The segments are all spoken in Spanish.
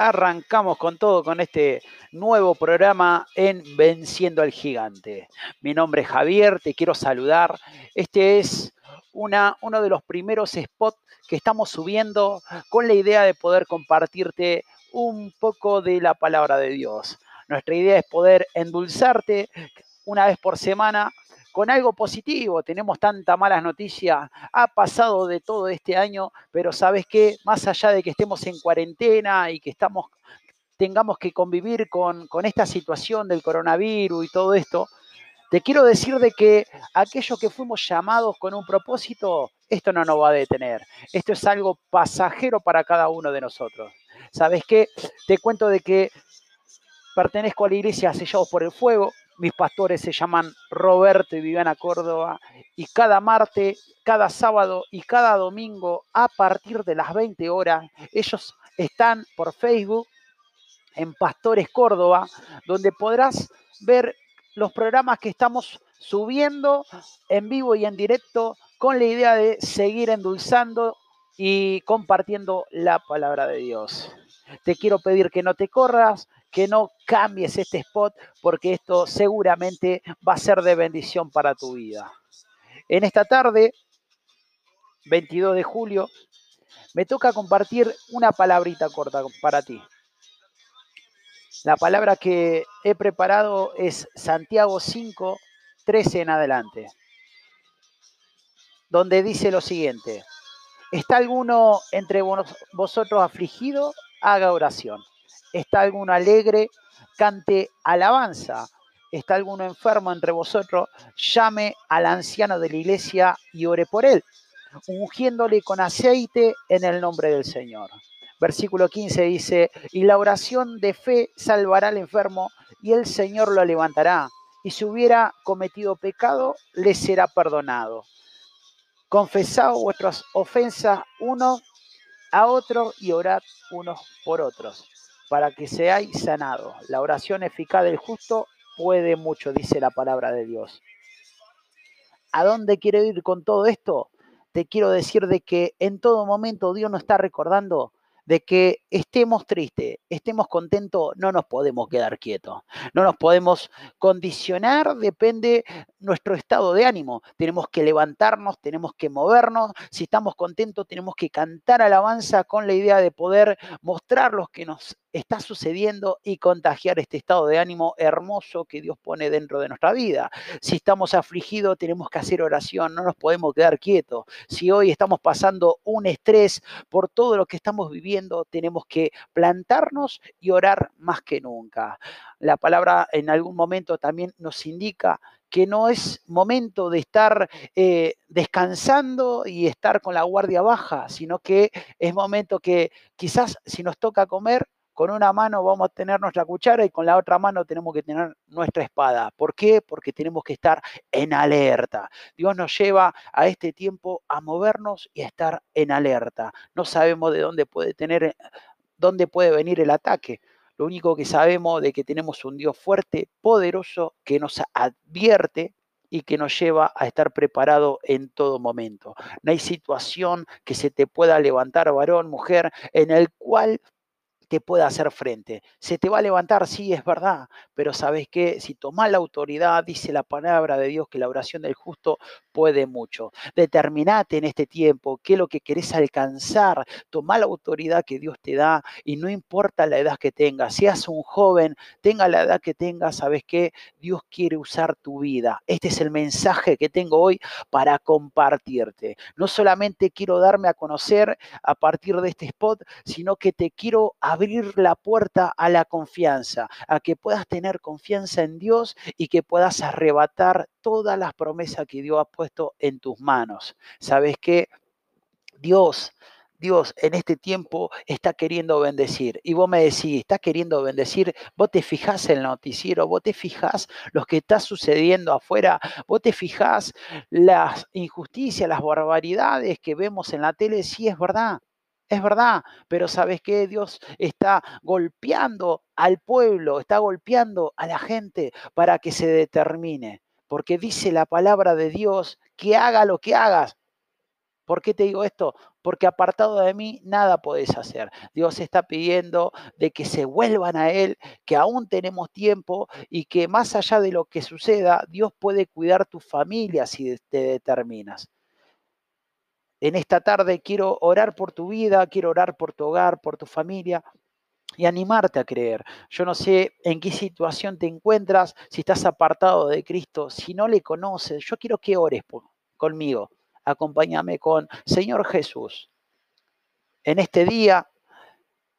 arrancamos con todo con este nuevo programa en Venciendo al Gigante. Mi nombre es Javier, te quiero saludar. Este es una, uno de los primeros spots que estamos subiendo con la idea de poder compartirte un poco de la palabra de Dios. Nuestra idea es poder endulzarte una vez por semana con algo positivo. Tenemos tanta malas noticias, ha pasado de todo este año, pero sabes qué, más allá de que estemos en cuarentena y que estamos, tengamos que convivir con, con esta situación del coronavirus y todo esto, te quiero decir de que aquello que fuimos llamados con un propósito, esto no nos va a detener. Esto es algo pasajero para cada uno de nosotros. ¿Sabes qué? Te cuento de que pertenezco a la iglesia Sellados por el Fuego, mis pastores se llaman Roberto y Viviana Córdoba y cada martes, cada sábado y cada domingo a partir de las 20 horas ellos están por Facebook en Pastores Córdoba, donde podrás ver los programas que estamos subiendo en vivo y en directo con la idea de seguir endulzando y compartiendo la palabra de Dios. Te quiero pedir que no te corras, que no cambies este spot porque esto seguramente va a ser de bendición para tu vida. En esta tarde, 22 de julio, me toca compartir una palabrita corta para ti. La palabra que he preparado es Santiago 5, 13 en adelante, donde dice lo siguiente, ¿está alguno entre vosotros afligido? Haga oración está alguno alegre, cante alabanza. Está alguno enfermo entre vosotros, llame al anciano de la iglesia y ore por él, ungiéndole con aceite en el nombre del Señor. Versículo 15 dice, y la oración de fe salvará al enfermo y el Señor lo levantará. Y si hubiera cometido pecado, le será perdonado. Confesad vuestras ofensas unos a otros y orad unos por otros para que seáis sanados. La oración eficaz del justo puede mucho, dice la palabra de Dios. ¿A dónde quiero ir con todo esto? Te quiero decir de que en todo momento Dios nos está recordando de que estemos tristes, estemos contentos, no nos podemos quedar quietos, no nos podemos condicionar, depende nuestro estado de ánimo. Tenemos que levantarnos, tenemos que movernos, si estamos contentos tenemos que cantar alabanza con la idea de poder mostrar lo que nos está sucediendo y contagiar este estado de ánimo hermoso que Dios pone dentro de nuestra vida. Si estamos afligidos, tenemos que hacer oración, no nos podemos quedar quietos. Si hoy estamos pasando un estrés por todo lo que estamos viviendo, tenemos que plantarnos y orar más que nunca. La palabra en algún momento también nos indica que no es momento de estar eh, descansando y estar con la guardia baja, sino que es momento que quizás si nos toca comer, con una mano vamos a tener nuestra cuchara y con la otra mano tenemos que tener nuestra espada. ¿Por qué? Porque tenemos que estar en alerta. Dios nos lleva a este tiempo a movernos y a estar en alerta. No sabemos de dónde puede tener, dónde puede venir el ataque. Lo único que sabemos de que tenemos un Dios fuerte, poderoso, que nos advierte y que nos lleva a estar preparado en todo momento. No hay situación que se te pueda levantar, varón, mujer, en el cual te pueda hacer frente. Se te va a levantar, sí, es verdad, pero sabes que si tomas la autoridad, dice la palabra de Dios que la oración del justo puede mucho. Determinate en este tiempo qué es lo que querés alcanzar. Toma la autoridad que Dios te da y no importa la edad que tengas, seas un joven, tenga la edad que tengas, sabes que Dios quiere usar tu vida. Este es el mensaje que tengo hoy para compartirte. No solamente quiero darme a conocer a partir de este spot, sino que te quiero abrir la puerta a la confianza, a que puedas tener confianza en Dios y que puedas arrebatar todas las promesas que Dios ha puesto en tus manos. ¿Sabes qué? Dios Dios en este tiempo está queriendo bendecir. Y vos me decís, está queriendo bendecir, vos te fijás en el noticiero, vos te fijás lo que está sucediendo afuera, vos te fijás las injusticias, las barbaridades que vemos en la tele, sí es verdad. Es verdad, pero ¿sabes qué? Dios está golpeando al pueblo, está golpeando a la gente para que se determine. Porque dice la palabra de Dios que haga lo que hagas. ¿Por qué te digo esto? porque apartado de mí nada podés hacer. Dios está pidiendo de que se vuelvan a Él, que aún tenemos tiempo y que más allá de lo que suceda, Dios puede cuidar tu familia si te determinas. En esta tarde quiero orar por tu vida, quiero orar por tu hogar, por tu familia y animarte a creer. Yo no sé en qué situación te encuentras, si estás apartado de Cristo, si no le conoces, yo quiero que ores conmigo acompáñame con, Señor Jesús, en este día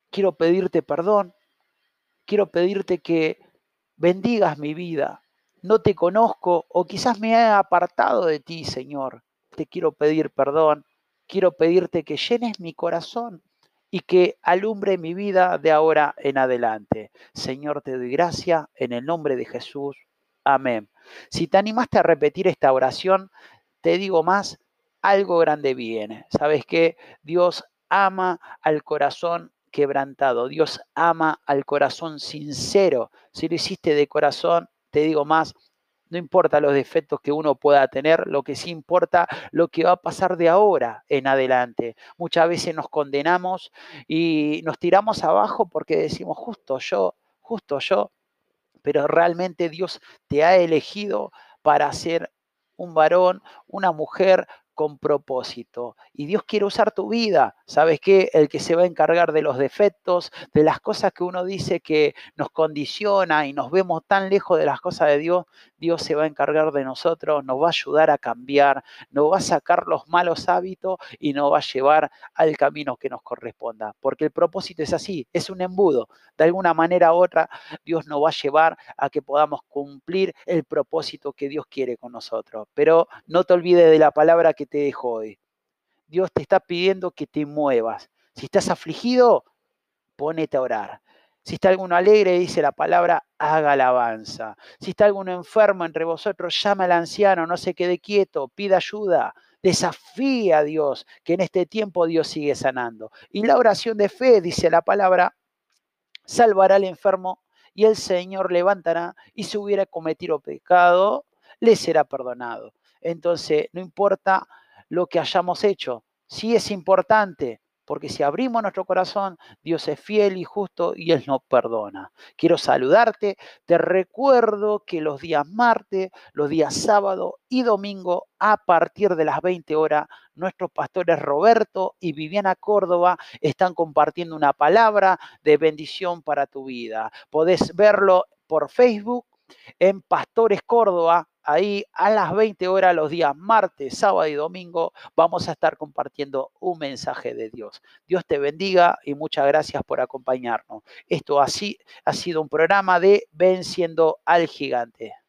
quiero pedirte perdón, quiero pedirte que bendigas mi vida. No te conozco o quizás me he apartado de ti, Señor. Te quiero pedir perdón. Quiero pedirte que llenes mi corazón y que alumbre mi vida de ahora en adelante. Señor, te doy gracia en el nombre de Jesús. Amén. Si te animaste a repetir esta oración, te digo más, algo grande viene. ¿Sabes qué? Dios ama al corazón quebrantado. Dios ama al corazón sincero. Si lo hiciste de corazón, te digo más, no importa los defectos que uno pueda tener, lo que sí importa lo que va a pasar de ahora en adelante. Muchas veces nos condenamos y nos tiramos abajo porque decimos, justo yo, justo yo, pero realmente Dios te ha elegido para ser un varón, una mujer con propósito. Y Dios quiere usar tu vida. ¿Sabes qué? El que se va a encargar de los defectos, de las cosas que uno dice que nos condiciona y nos vemos tan lejos de las cosas de Dios, Dios se va a encargar de nosotros, nos va a ayudar a cambiar, nos va a sacar los malos hábitos y nos va a llevar al camino que nos corresponda. Porque el propósito es así, es un embudo. De alguna manera u otra, Dios nos va a llevar a que podamos cumplir el propósito que Dios quiere con nosotros. Pero no te olvides de la palabra que te dejo hoy. Dios te está pidiendo que te muevas. Si estás afligido, ponete a orar. Si está alguno alegre, dice la palabra, haga alabanza. Si está alguno enfermo entre vosotros, llama al anciano, no se quede quieto, pida ayuda. Desafía a Dios, que en este tiempo Dios sigue sanando. Y la oración de fe, dice la palabra, salvará al enfermo y el Señor levantará y si hubiera cometido pecado, le será perdonado. Entonces, no importa lo que hayamos hecho, sí es importante, porque si abrimos nuestro corazón, Dios es fiel y justo y Él nos perdona. Quiero saludarte, te recuerdo que los días martes, los días sábado y domingo, a partir de las 20 horas, nuestros pastores Roberto y Viviana Córdoba están compartiendo una palabra de bendición para tu vida. Podés verlo por Facebook en Pastores Córdoba, ahí a las 20 horas los días martes, sábado y domingo vamos a estar compartiendo un mensaje de Dios. Dios te bendiga y muchas gracias por acompañarnos. Esto así ha sido un programa de Venciendo al Gigante.